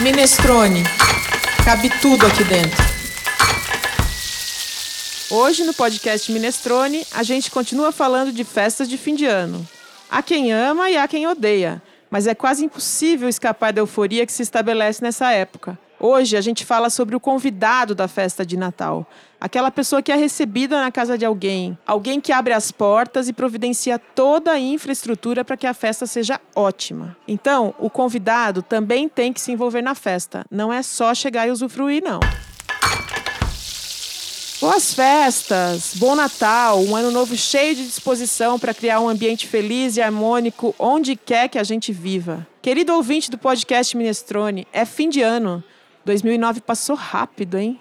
Minestrone. Cabe tudo aqui dentro. Hoje no podcast Minestrone, a gente continua falando de festas de fim de ano. Há quem ama e há quem odeia, mas é quase impossível escapar da euforia que se estabelece nessa época. Hoje a gente fala sobre o convidado da festa de Natal, aquela pessoa que é recebida na casa de alguém, alguém que abre as portas e providencia toda a infraestrutura para que a festa seja ótima. Então, o convidado também tem que se envolver na festa, não é só chegar e usufruir, não. Boas festas, bom Natal, um ano novo cheio de disposição para criar um ambiente feliz e harmônico onde quer que a gente viva. Querido ouvinte do podcast Minestrone, é fim de ano. 2009 passou rápido, hein?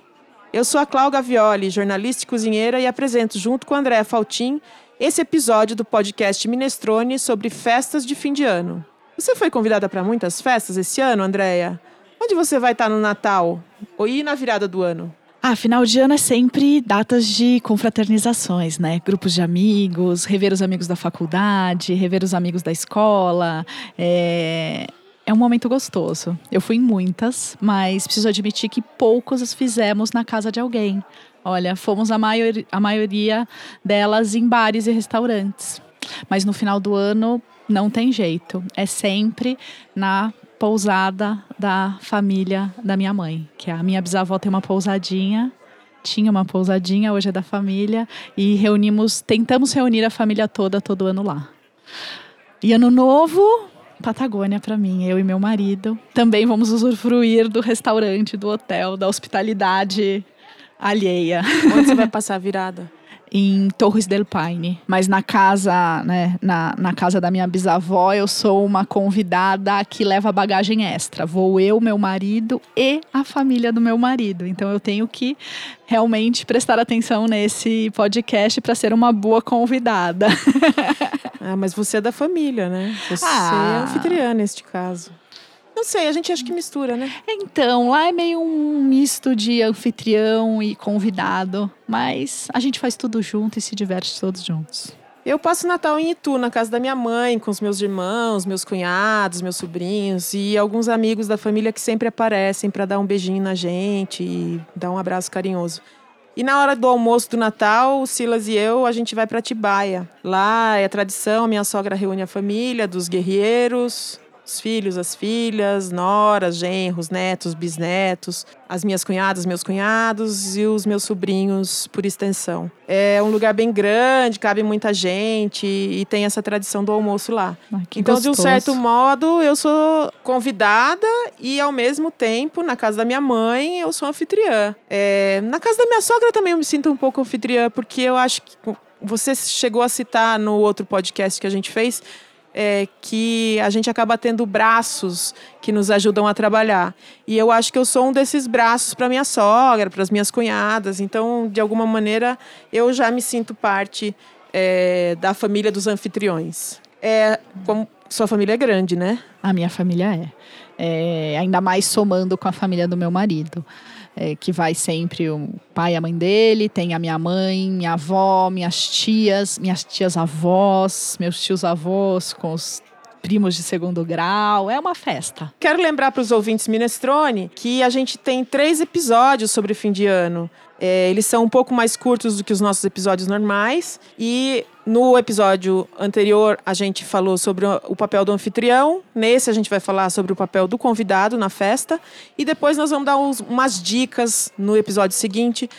Eu sou a Cláudia Gavioli, jornalista e cozinheira, e apresento, junto com a Andréa Faltin, esse episódio do podcast Minestrone sobre festas de fim de ano. Você foi convidada para muitas festas esse ano, Andréia? Onde você vai estar no Natal? Ou ir na virada do ano? Ah, final de ano é sempre datas de confraternizações, né? Grupos de amigos, rever os amigos da faculdade, rever os amigos da escola. É é um momento gostoso. Eu fui em muitas, mas preciso admitir que poucos as fizemos na casa de alguém. Olha, fomos a, maior, a maioria delas em bares e restaurantes. Mas no final do ano não tem jeito. É sempre na pousada da família da minha mãe, que a minha bisavó tem uma pousadinha tinha uma pousadinha, hoje é da família, e reunimos, tentamos reunir a família toda todo ano lá. E ano novo, Patagônia para mim, eu e meu marido. Também vamos usufruir do restaurante, do hotel, da hospitalidade alheia. Onde você vai passar a virada? em Torres del Paine. Mas na casa, né, na, na casa da minha bisavó, eu sou uma convidada que leva bagagem extra. Vou eu, meu marido e a família do meu marido. Então eu tenho que realmente prestar atenção nesse podcast para ser uma boa convidada. ah, mas você é da família, né? Você ah. é anfitriã neste caso. Não sei, a gente acha que mistura, né? Então, lá é meio um misto de anfitrião e convidado, mas a gente faz tudo junto e se diverte todos juntos. Eu passo Natal em Itu, na casa da minha mãe, com os meus irmãos, meus cunhados, meus sobrinhos e alguns amigos da família que sempre aparecem para dar um beijinho na gente e dar um abraço carinhoso. E na hora do almoço do Natal, o Silas e eu, a gente vai para Tibaia. Lá é tradição, minha sogra reúne a família dos guerreiros, os filhos, as filhas, noras, genros, netos, bisnetos, as minhas cunhadas, meus cunhados e os meus sobrinhos por extensão. É um lugar bem grande, cabe muita gente e tem essa tradição do almoço lá. Ah, então, gostoso. de um certo modo, eu sou convidada e, ao mesmo tempo, na casa da minha mãe, eu sou anfitriã. É, na casa da minha sogra também eu me sinto um pouco anfitriã, porque eu acho que você chegou a citar no outro podcast que a gente fez é, que a gente acaba tendo braços que nos ajudam a trabalhar. E eu acho que eu sou um desses braços para minha sogra, para as minhas cunhadas. Então, de alguma maneira, eu já me sinto parte é, da família dos anfitriões. É, como sua família é grande, né? A minha família é. é ainda mais somando com a família do meu marido é, que vai sempre o pai e a mãe dele, tem a minha mãe, minha avó, minhas tias, minhas tias avós, meus tios avós com os primos de segundo grau. É uma festa. Quero lembrar para os ouvintes Minestrone que a gente tem três episódios sobre fim de ano. É, eles são um pouco mais curtos do que os nossos episódios normais. E no episódio anterior, a gente falou sobre o papel do anfitrião. Nesse, a gente vai falar sobre o papel do convidado na festa. E depois, nós vamos dar uns, umas dicas no episódio seguinte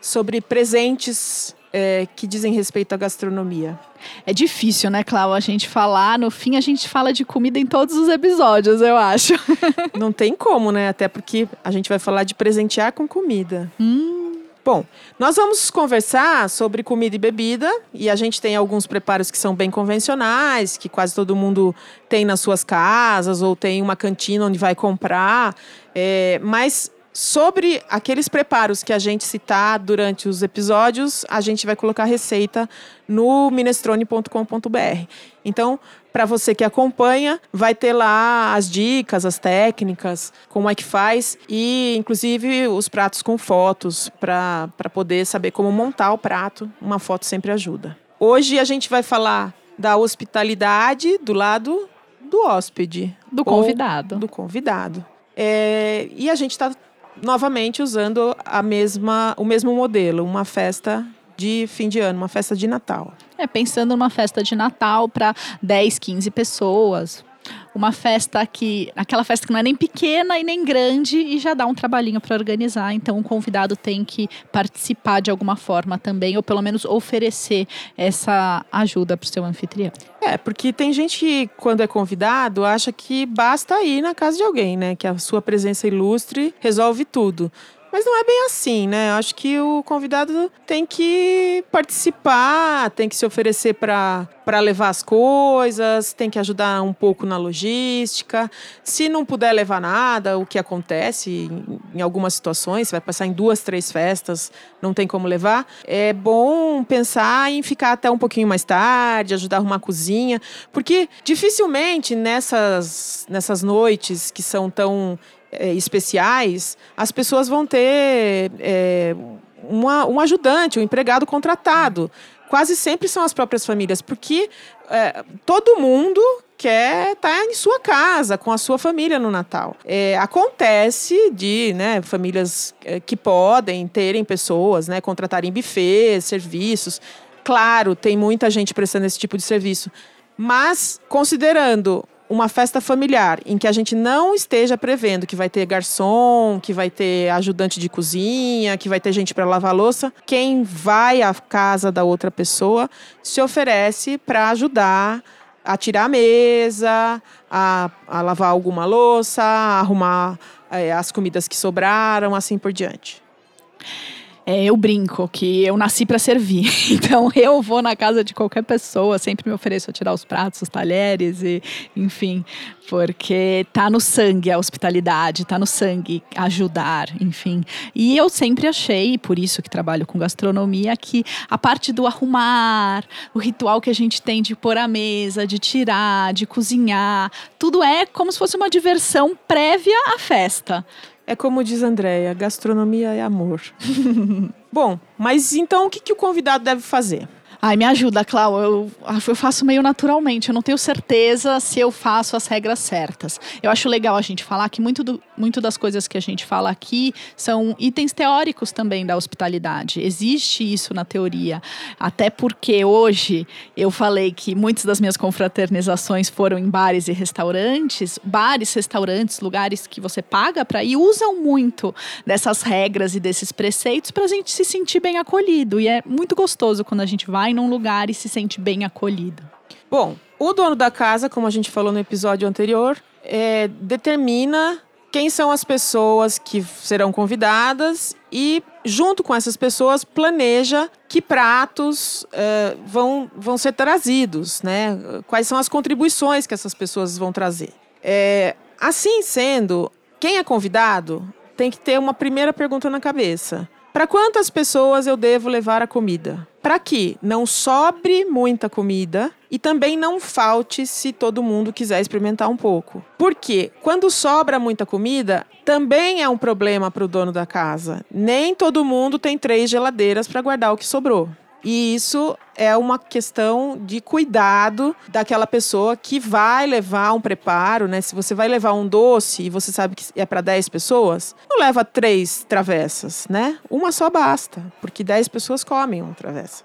sobre presentes é, que dizem respeito à gastronomia. É difícil, né, Clau, a gente falar. No fim, a gente fala de comida em todos os episódios, eu acho. Não tem como, né? Até porque a gente vai falar de presentear com comida. Hum. Bom, nós vamos conversar sobre comida e bebida e a gente tem alguns preparos que são bem convencionais, que quase todo mundo tem nas suas casas ou tem uma cantina onde vai comprar. É, mas Sobre aqueles preparos que a gente citar durante os episódios, a gente vai colocar receita no minestrone.com.br. Então, para você que acompanha, vai ter lá as dicas, as técnicas, como é que faz e, inclusive, os pratos com fotos para poder saber como montar o prato. Uma foto sempre ajuda. Hoje a gente vai falar da hospitalidade do lado do hóspede. Do convidado. Do convidado. É, e a gente está novamente usando a mesma, o mesmo modelo, uma festa de fim de ano, uma festa de Natal. É, pensando numa festa de Natal para 10, 15 pessoas. Uma festa que. Aquela festa que não é nem pequena e nem grande e já dá um trabalhinho para organizar. Então o convidado tem que participar de alguma forma também, ou pelo menos oferecer essa ajuda para o seu anfitrião. É, porque tem gente que, quando é convidado, acha que basta ir na casa de alguém, né? Que a sua presença ilustre resolve tudo. Mas não é bem assim, né? Eu acho que o convidado tem que participar, tem que se oferecer para levar as coisas, tem que ajudar um pouco na logística. Se não puder levar nada, o que acontece em, algumas situações, você vai passar em duas, três festas, não tem como levar, é bom pensar em ficar até um pouquinho mais tarde, ajudar a arrumar a cozinha, porque dificilmente nessas, nessas noites que são tão é, especiais, as pessoas vão ter é, uma, um ajudante, um empregado contratado. Quase sempre são as próprias famílias, porque é, todo mundo quer estar tá em sua casa, com a sua família no Natal. É, acontece de né, famílias é, que podem terem pessoas, né, contratarem buffets, serviços. Claro, tem muita gente prestando esse tipo de serviço. Mas, considerando uma festa familiar em que a gente não esteja prevendo que vai ter garçom, que vai ter ajudante de cozinha, que vai ter gente para lavar louça, quem vai à casa da outra pessoa se oferece para ajudar a tirar a mesa, a, a lavar alguma louça, a arrumar é, as comidas que sobraram, assim por diante. É, eu brinco que eu nasci para servir. Então eu vou na casa de qualquer pessoa, sempre me ofereço a tirar os pratos, os talheres e, enfim, porque tá no sangue a hospitalidade, tá no sangue ajudar, enfim. E eu sempre achei, por isso que trabalho com gastronomia, que a parte do arrumar, o ritual que a gente tem de pôr a mesa, de tirar, de cozinhar, tudo é como se fosse uma diversão prévia à festa. É como diz Andréia, gastronomia é amor. Bom, mas então o que, que o convidado deve fazer? Ai, me ajuda, Clau. Eu, eu faço meio naturalmente. Eu não tenho certeza se eu faço as regras certas. Eu acho legal a gente falar que muito, do, muito das coisas que a gente fala aqui são itens teóricos também da hospitalidade. Existe isso na teoria. Até porque hoje eu falei que muitas das minhas confraternizações foram em bares e restaurantes. Bares, restaurantes, lugares que você paga para ir, usam muito dessas regras e desses preceitos para a gente se sentir bem acolhido. E é muito gostoso quando a gente vai num lugar e se sente bem acolhido? Bom, o dono da casa, como a gente falou no episódio anterior, é, determina quem são as pessoas que serão convidadas e, junto com essas pessoas, planeja que pratos é, vão, vão ser trazidos, né? Quais são as contribuições que essas pessoas vão trazer. É, assim sendo, quem é convidado tem que ter uma primeira pergunta na cabeça. Para quantas pessoas eu devo levar a comida? Para que não sobre muita comida e também não falte se todo mundo quiser experimentar um pouco. Porque quando sobra muita comida, também é um problema para o dono da casa. Nem todo mundo tem três geladeiras para guardar o que sobrou. E isso é uma questão de cuidado daquela pessoa que vai levar um preparo, né? Se você vai levar um doce e você sabe que é para 10 pessoas, não leva três travessas, né? Uma só basta, porque 10 pessoas comem uma travessa.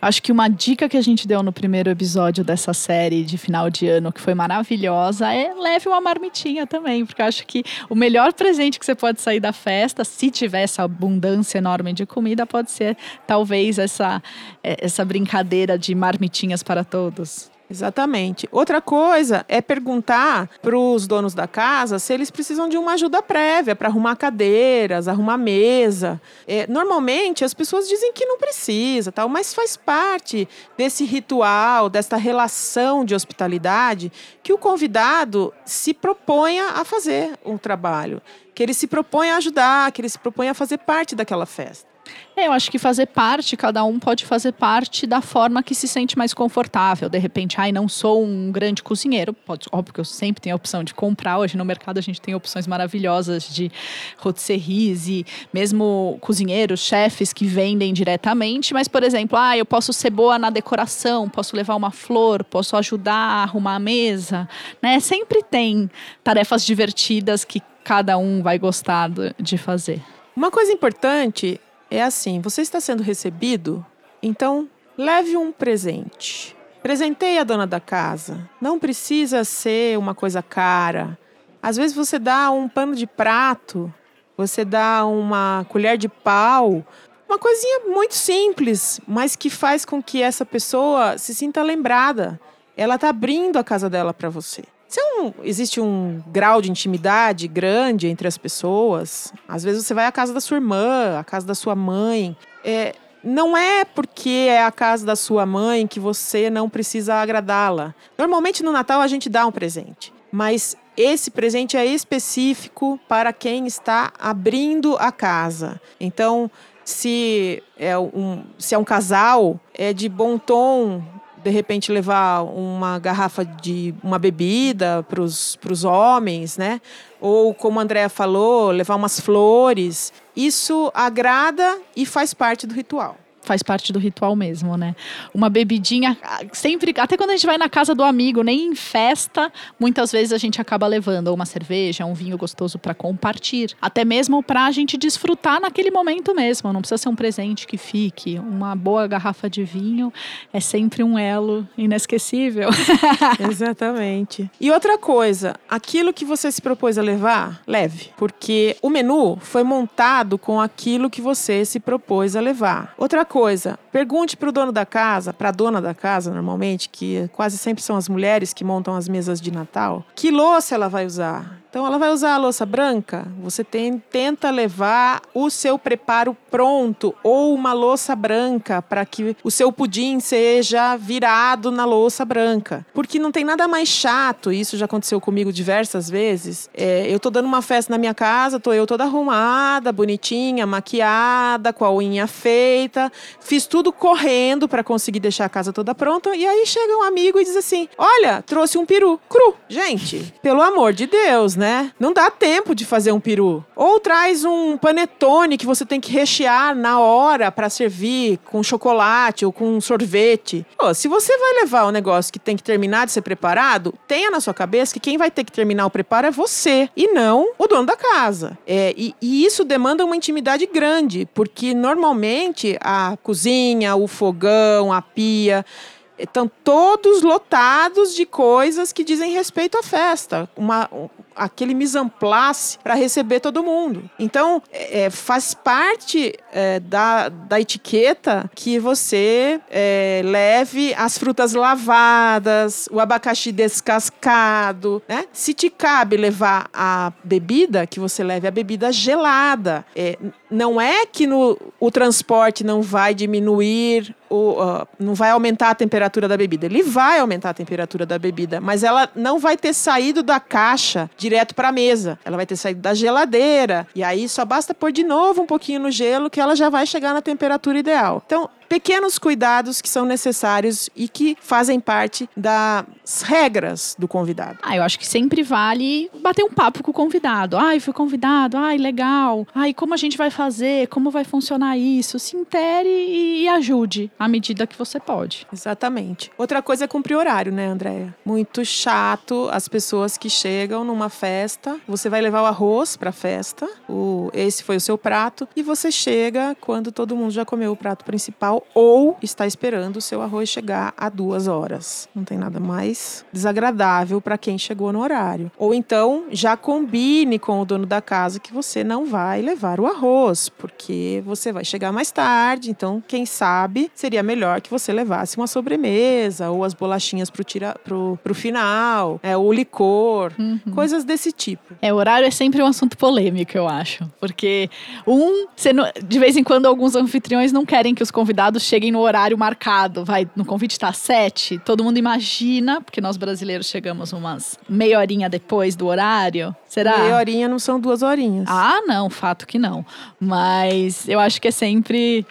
Acho que uma dica que a gente deu no primeiro episódio dessa série de final de ano, que foi maravilhosa, é leve uma marmitinha também, porque eu acho que o melhor presente que você pode sair da festa, se tiver essa abundância enorme de comida, pode ser talvez essa, é, essa brincadeira de marmitinhas para todos. Exatamente. Outra coisa é perguntar para os donos da casa se eles precisam de uma ajuda prévia para arrumar cadeiras, arrumar mesa. É, normalmente as pessoas dizem que não precisa, tal, mas faz parte desse ritual, desta relação de hospitalidade que o convidado se proponha a fazer um trabalho, que ele se propõe a ajudar, que ele se propõe a fazer parte daquela festa. É, eu acho que fazer parte, cada um pode fazer parte da forma que se sente mais confortável. De repente, ai, não sou um grande cozinheiro. Pode, óbvio que eu sempre tenho a opção de comprar. Hoje no mercado a gente tem opções maravilhosas de rotisseries e mesmo cozinheiros, chefes que vendem diretamente. Mas, por exemplo, ah, eu posso ser boa na decoração, posso levar uma flor, posso ajudar a arrumar a mesa. Né? Sempre tem tarefas divertidas que cada um vai gostar de fazer. Uma coisa importante é assim: você está sendo recebido, então leve um presente. Presenteie a dona da casa. Não precisa ser uma coisa cara. Às vezes você dá um pano de prato, você dá uma colher de pau, uma coisinha muito simples, mas que faz com que essa pessoa se sinta lembrada. Ela está abrindo a casa dela para você. Um- existe um grau de intimidade grande entre as pessoas, às vezes você vai à casa da sua irmã, à casa da sua mãe. É, não é porque é a casa da sua mãe que você não precisa agradá-la. Normalmente no Natal a gente dá um presente, mas esse presente é específico para quem está abrindo a casa. Então, se é um, se é um casal, é de bom tom de repente levar uma garrafa de uma bebida para os homens, né? Ou como a Andrea falou, levar umas flores. Isso agrada e faz parte do ritual. Faz parte do ritual mesmo, né? Uma bebidinha, ah, sempre, até quando a gente vai na casa do amigo, nem em festa, muitas vezes a gente acaba levando uma cerveja, um vinho gostoso para compartilhar. Até mesmo para a gente desfrutar naquele momento mesmo. Não precisa ser um presente que fique. Uma boa garrafa de vinho é sempre um elo inesquecível. Exatamente. E outra coisa, aquilo que você se propôs a levar, leve. Porque o menu foi montado com aquilo que você se propôs a levar. Outra coisa, pergunte para o dono da casa, para a dona da casa, normalmente, que quase sempre são as mulheres que montam as mesas de Natal, que louça ela vai usar. Então, ela vai usar a louça branca? Você tem, tenta levar o seu preparo pronto ou uma louça branca para que o seu pudim seja virado na louça branca. Porque não tem nada mais chato, isso já aconteceu comigo diversas vezes. É, eu tô dando uma festa na minha casa, tô eu toda arrumada, bonitinha, maquiada, com a unha feita, fiz tudo correndo para conseguir deixar a casa toda pronta. E aí chega um amigo e diz assim: Olha, trouxe um peru cru. Gente, pelo amor de Deus, né? Não dá tempo de fazer um peru. Ou traz um panetone que você tem que rechear na hora para servir com chocolate ou com sorvete. Pô, se você vai levar um negócio que tem que terminar de ser preparado, tenha na sua cabeça que quem vai ter que terminar o preparo é você e não o dono da casa. É, e, e isso demanda uma intimidade grande, porque normalmente a cozinha, o fogão, a pia estão todos lotados de coisas que dizem respeito à festa. Uma, um, aquele mise en place para receber todo mundo. Então, é, faz parte é, da, da etiqueta que você é, leve as frutas lavadas, o abacaxi descascado, né? Se te cabe levar a bebida, que você leve a bebida gelada. É, não é que no, o transporte não vai diminuir o, uh, não vai aumentar a temperatura da bebida. Ele vai aumentar a temperatura da bebida, mas ela não vai ter saído da caixa direto para a mesa. Ela vai ter saído da geladeira. E aí só basta pôr de novo um pouquinho no gelo que ela já vai chegar na temperatura ideal. Então, pequenos cuidados que são necessários e que fazem parte das regras do convidado. Ah, eu acho que sempre vale bater um papo com o convidado. Ai, fui convidado, ai, legal. Ai, como a gente vai fazer? Como vai funcionar isso? Se intere e, ajude à medida que você pode. Exatamente. Outra coisa é cumprir horário, né, Andréia? Muito chato as pessoas que chegam numa festa, você vai levar o arroz pra festa, o, esse foi o seu prato, e você chega quando todo mundo já comeu o prato principal ou está esperando o seu arroz chegar a duas horas. Não tem nada mais desagradável para quem chegou no horário. Ou então já combine com o dono da casa que você não vai levar o arroz, porque você vai chegar mais tarde. Então, quem sabe seria melhor que você levasse uma sobremesa ou as bolachinhas pro, tira, pro, pro final, é, o licor, Uhum. coisas desse tipo. É, o horário é sempre um assunto polêmico, eu acho. Porque, um, não- de vez em quando alguns anfitriões não querem que os convidados cheguem no horário marcado. Vai, no convite tá às sete, todo mundo imagina, porque nós brasileiros chegamos umas meia horinha depois do horário. Será? Meia horinha não são duas horinhas. Ah, não, fato que não. Mas eu acho que é sempre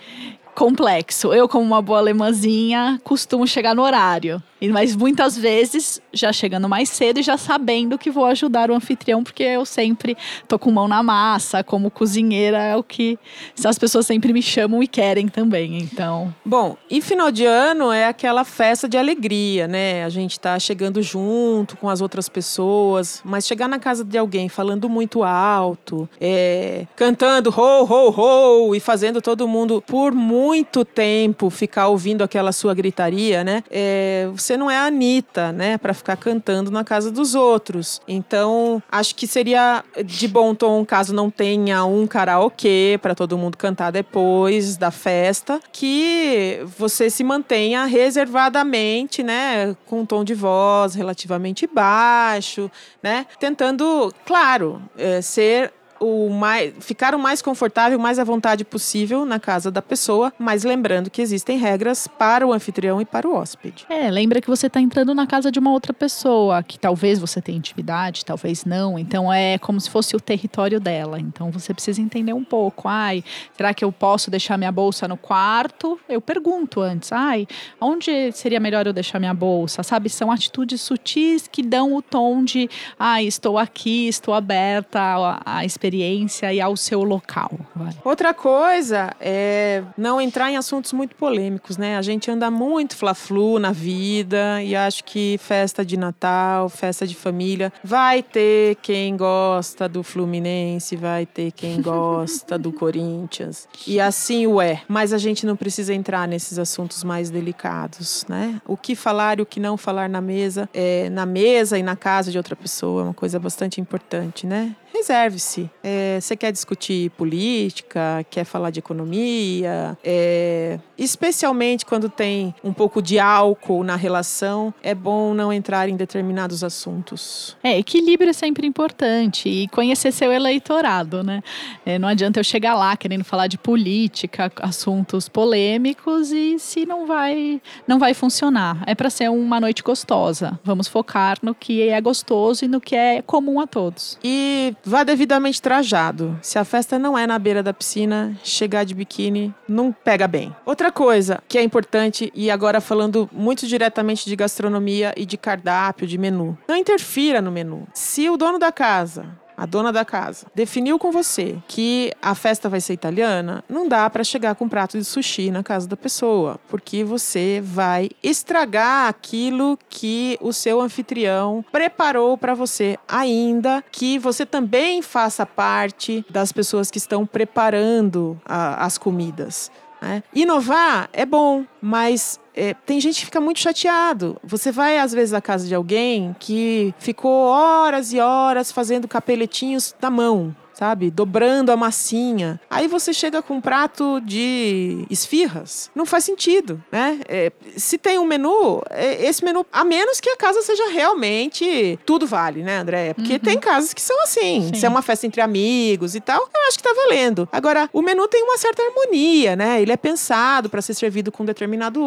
complexo. Eu, como uma boa alemãzinha, costumo chegar no horário. Mas muitas vezes já chegando mais cedo e já sabendo que vou ajudar o anfitrião, porque eu sempre tô com mão na massa, como cozinheira é o que as pessoas sempre me chamam e querem também. Então, Bom, e final de ano é aquela festa de alegria, né? A gente tá chegando junto com as outras pessoas, mas chegar na casa de alguém falando muito alto, é, cantando ho, ho, ho e fazendo todo mundo por muito tempo ficar ouvindo aquela sua gritaria, né? É, não é a Anitta, né? Pra ficar cantando na casa dos outros. Então, acho que seria de bom tom caso não tenha um karaokê para todo mundo cantar depois da festa, que você se mantenha reservadamente, né, com um tom de voz relativamente baixo, né, tentando, claro, eh, ser o mais, ficar o mais confortável, mais à vontade possível na casa da pessoa, mas lembrando que existem regras para o anfitrião e para o hóspede. é, lembra que você está entrando na casa de uma outra pessoa, que talvez você tenha intimidade, talvez não. Então é como se fosse o território dela. Então você precisa entender um pouco. Ai, será que eu posso deixar minha bolsa no quarto? Eu pergunto antes. Ai, onde seria melhor eu deixar minha bolsa? Sabe, são atitudes sutis que dão o tom de, ai, estou aqui, estou aberta à, à experiência e ao seu local. Vai. Outra coisa é não entrar em assuntos muito polêmicos, né? A gente anda muito fla-flu na vida e acho que festa de Natal, festa de família, vai ter quem gosta do Fluminense, vai ter quem gosta do Corinthians. E assim o é. Mas a gente não precisa entrar nesses assuntos mais delicados, né? O que falar e o que não falar na mesa, é, na mesa e na casa de outra pessoa é uma coisa bastante importante, né? Reserve-se. É, Você quer discutir política, quer falar de economia, é, especialmente quando tem um pouco de álcool na relação, é bom não entrar em determinados assuntos. É, equilíbrio é sempre importante e conhecer seu eleitorado, né? É, não adianta eu chegar lá querendo falar de política, assuntos polêmicos e se não vai, não vai funcionar. É para ser uma noite gostosa. Vamos focar no que é gostoso e no que é comum a todos. E vá devidamente trajado. Se a festa não é na beira da piscina, chegar de biquíni não pega bem. Outra coisa que é importante, e agora falando muito diretamente de gastronomia e de cardápio, de menu, não interfira no menu. Se o dono da casa a dona da casa, definiu com você que a festa vai ser italiana, não dá para chegar com um prato de sushi na casa da pessoa, porque você vai estragar aquilo que o seu anfitrião preparou para você, ainda que você também faça parte das pessoas que estão preparando a- as comidas. Né? Inovar é bom, mas é, tem gente que fica muito chateado. Você vai, às vezes, à casa de alguém que ficou horas e horas fazendo capeletinhos na mão. Sabe? Dobrando a massinha. Aí você chega com um prato de esfirras. Não faz sentido, né? É, se tem um menu, é, esse menu, a menos que a casa seja realmente tudo vale, né, André? Porque tem casas que são assim. Sim. Se é uma festa entre amigos e tal, eu acho que tá valendo. Agora, o menu tem uma certa harmonia, né? Ele é pensado para ser servido com determinado,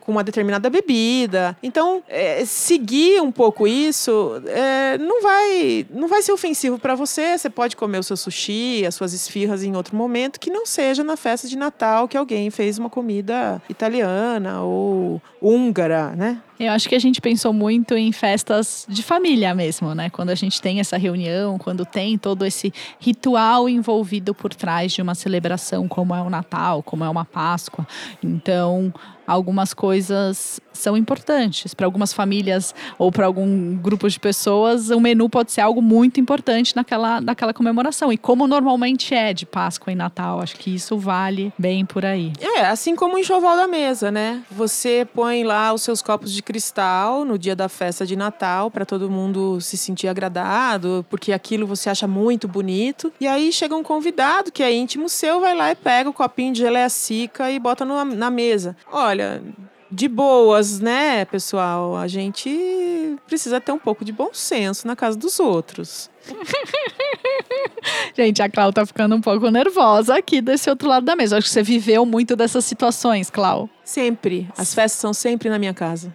com uma determinada bebida. Então, é, seguir um pouco isso é, não vai, não vai ser ofensivo para você. Você pode comer o seu sushi, as suas esfirras em outro momento que não seja na festa de Natal que alguém fez uma comida italiana ou húngara, né? Eu acho que a gente pensou muito em festas de família mesmo, né? Quando a gente tem essa reunião, quando tem todo esse ritual envolvido por trás de uma celebração, como é o Natal, como é uma Páscoa. Então, algumas coisas são importantes. Para algumas famílias ou para algum grupo de pessoas, o menu pode ser algo muito importante naquela, naquela comemoração. E como normalmente é de Páscoa e Natal, acho que isso vale bem por aí. É, assim como o enxoval da mesa, né? Você põe lá os seus copos de cristal no dia da festa de Natal para todo mundo se sentir agradado, porque aquilo você acha muito bonito. E aí chega um convidado que é íntimo seu, vai lá e pega o copinho de geleia seca e bota no- na mesa. Olha, de boas, né, pessoal? A gente precisa ter um pouco de bom senso na casa dos outros. Gente, a Clau tá ficando um pouco nervosa aqui desse outro lado da mesa. Acho que você viveu muito dessas situações, Clau. Sempre. As festas são sempre na minha casa.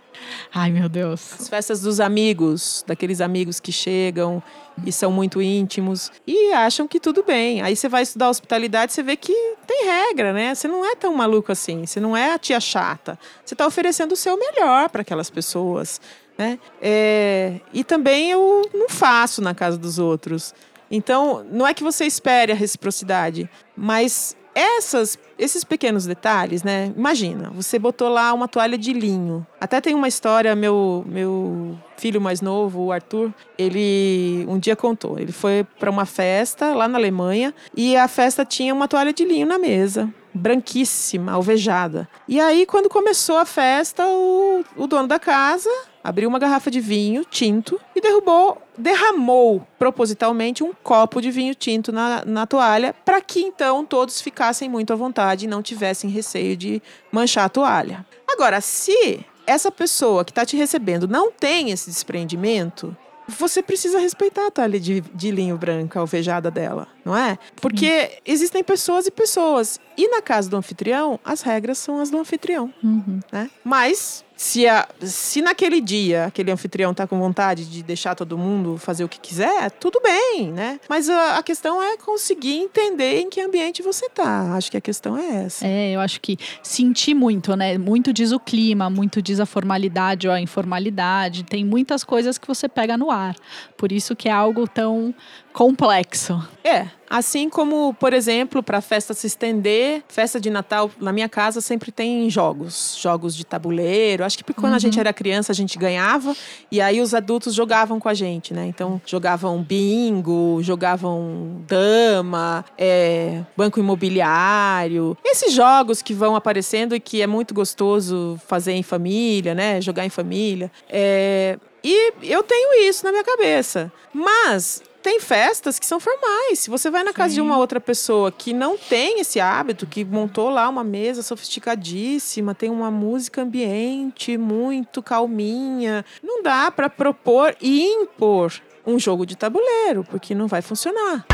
Ai, meu Deus. As festas dos amigos, daqueles amigos que chegam e são muito íntimos e acham que tudo bem. Aí você vai estudar hospitalidade, você vê que tem regra, né? Você não é tão maluco assim, você não é a tia chata. Você está oferecendo o seu melhor para aquelas pessoas, né? É... E também eu não faço na casa dos outros. Então, não é que você espere a reciprocidade, mas essas, esses pequenos detalhes, né? Imagina, você botou lá uma toalha de linho. Até tem uma história, meu, meu filho mais novo, o Arthur, ele um dia contou. Ele foi para uma festa lá na Alemanha e a festa tinha uma toalha de linho na mesa branquíssima, alvejada. E aí, quando começou a festa, o, o dono da casa abriu uma garrafa de vinho tinto e derrubou, derramou propositalmente um copo de vinho tinto na, na toalha para que então todos ficassem muito à vontade e não tivessem receio de manchar a toalha. Agora, se essa pessoa que está te recebendo não tem esse desprendimento, você precisa respeitar a toalha de, de linho branca alvejada dela, não é? Porque uhum. existem pessoas e pessoas. E na casa do anfitrião, as regras são as do anfitrião, uhum. né? Mas se, a, se naquele dia aquele anfitrião tá com vontade de deixar todo mundo fazer o que quiser, tudo bem, né? Mas a, a, questão é conseguir entender em que ambiente você tá. Acho que a questão é essa. É, eu acho que sentir muito, né? Muito diz o clima, muito diz a formalidade ou a informalidade. Tem muitas coisas que você pega no ar. Por isso que é algo tão complexo. É, assim como, por exemplo, para a festa se estender, festa de Natal na minha casa sempre tem jogos, jogos de tabuleiro. Acho que porque quando uhum. a gente era criança a gente ganhava e aí os adultos jogavam com a gente, né? Então jogavam bingo, jogavam dama, é, banco imobiliário, esses jogos que vão aparecendo e que é muito gostoso fazer em família, né? Jogar em família. É, e eu tenho isso na minha cabeça. Mas tem festas que são formais. Se você vai na casa de uma outra pessoa que não tem esse hábito, que montou lá uma mesa sofisticadíssima, tem uma música ambiente muito calminha, não dá para propor e impor um jogo de tabuleiro, porque não vai funcionar.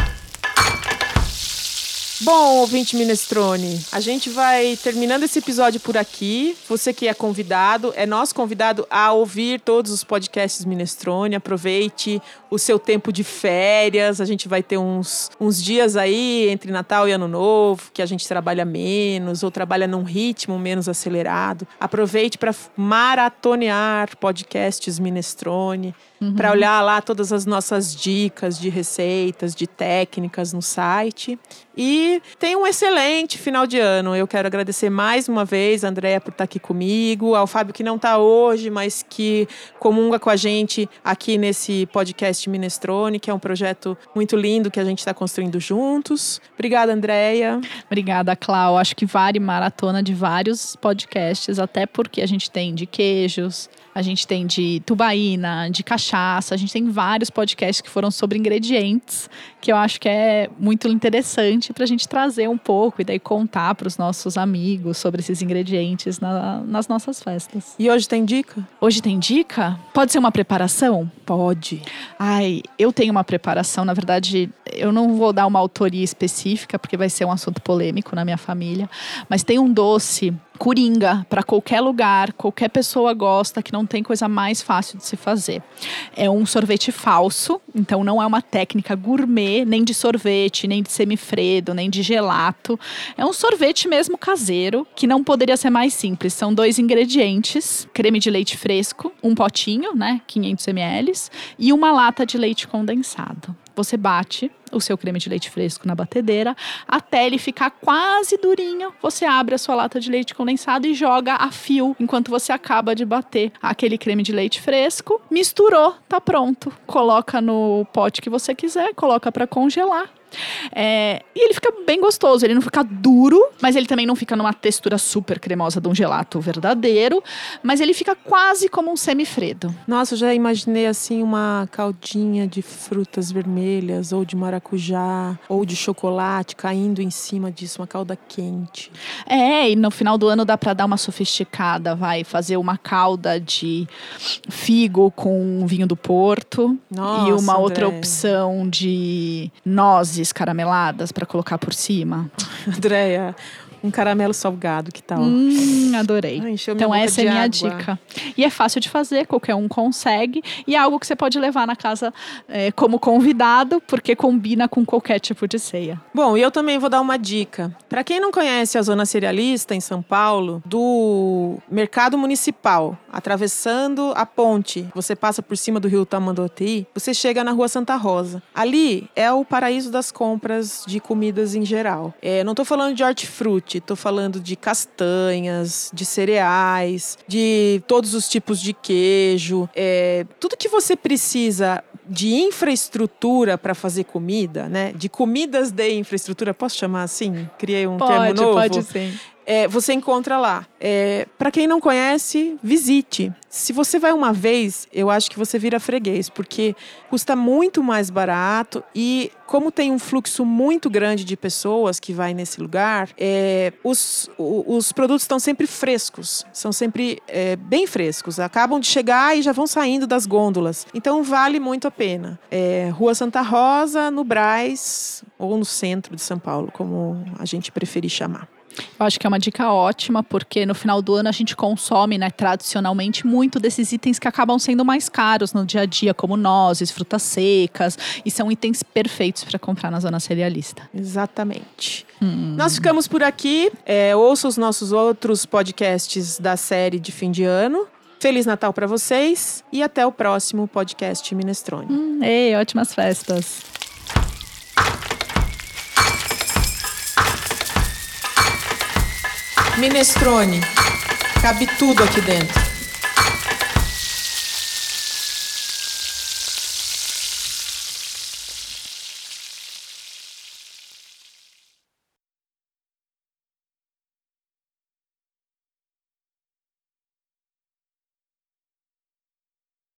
Bom, ouvinte Minestrone, a gente vai terminando esse episódio por aqui. Você que é convidado, é nosso convidado a ouvir todos os podcasts Minestrone. Aproveite o seu tempo de férias. A gente vai ter uns, uns dias aí entre Natal e Ano Novo que a gente trabalha menos ou trabalha num ritmo menos acelerado. Aproveite para maratonear podcasts Minestrone uhum. para olhar lá todas as nossas dicas de receitas, de técnicas no site. E tenha um excelente final de ano. Eu quero agradecer mais uma vez a Andréia por estar aqui comigo, ao Fábio que não está hoje, mas que comunga com a gente aqui nesse podcast Minestrone, que é um projeto muito lindo que a gente está construindo juntos. Obrigada, Andréia. Obrigada, Clau. Acho que vale maratona de vários podcasts, até porque a gente tem de queijos, a gente tem de tubaína, de cachaça, a gente tem vários podcasts que foram sobre ingredientes, que eu acho que é muito interessante para a gente trazer um pouco e daí contar para os nossos amigos sobre esses ingredientes na, nas nossas festas. E hoje tem dica? Hoje tem dica? Pode ser uma preparação? Pode. Ai, eu tenho uma preparação, na verdade, eu não vou dar uma autoria específica, porque vai ser um assunto polêmico na minha família, mas tem um doce coringa para qualquer lugar, qualquer pessoa gosta, que não tem coisa mais fácil de se fazer. É um sorvete falso, então não é uma técnica gourmet, nem de sorvete, nem de semifredo, nem de gelato. É um sorvete mesmo caseiro, que não poderia ser mais simples. São dois ingredientes: creme de leite fresco, um potinho, né, 500 ml, e uma lata de leite condensado. Você bate o seu creme de leite fresco na batedeira até ele ficar quase durinho. Você abre a sua lata de leite condensado e joga a fio enquanto você acaba de bater aquele creme de leite fresco. Misturou, tá pronto. Coloca no pote que você quiser, coloca para congelar. É, e ele fica bem gostoso, ele não fica duro, mas ele também não fica numa textura super cremosa de um gelato verdadeiro, mas ele fica quase como um semifredo. Nossa, eu já imaginei assim uma caldinha de frutas vermelhas, ou de maracujá, ou de chocolate caindo em cima disso, uma calda quente. É, e no final do ano dá para dar uma sofisticada, vai fazer uma calda de figo com vinho do Porto Nossa, e uma André. outra opção de nozes carameladas para colocar por cima. Andréia, Um caramelo salgado, que tal? Hum, adorei. Ai, Então essa é minha dica. E é fácil de fazer, qualquer um consegue. E é algo que você pode levar na casa é, como convidado, porque combina com qualquer tipo de ceia. Bom, e eu também vou dar uma dica. Para quem não conhece a zona cerealista em São Paulo, do Mercado Municipal, atravessando a ponte, você passa por cima do Rio Tamanduateí, você chega na Rua Santa Rosa. Ali é o paraíso das compras de comidas em geral. É, não tô falando de hortifruti, tô falando de castanhas, de cereais, de todos os tipos de queijo, é, tudo que você precisa de infraestrutura para fazer comida, né? De comidas de infraestrutura, posso chamar assim? Criei um termo novo. pode sim. É, você encontra lá. É, para quem não conhece, visite. Se você vai uma vez, eu acho que você vira freguês, porque custa muito mais barato e como tem um fluxo muito grande de pessoas que vai nesse lugar, é, os, os produtos estão sempre frescos, são sempre é, bem frescos. Acabam de chegar e já vão saindo das gôndolas. Então vale muito a pena. É, Rua Santa Rosa, no Brás ou no centro de São Paulo, como a gente preferir chamar. Eu acho que é uma dica ótima, porque no final do ano a gente consome, né, tradicionalmente, muito desses itens que acabam sendo mais caros no dia a dia, como nozes, frutas secas, e são itens perfeitos para comprar na zona cerealista. Exatamente. Nós ficamos por aqui. É, ouça os nossos outros podcasts da série de fim de ano. Feliz Natal para vocês e até o próximo podcast Minestrone. Hum, ei, ótimas festas! Minestrone. Cabe tudo aqui dentro.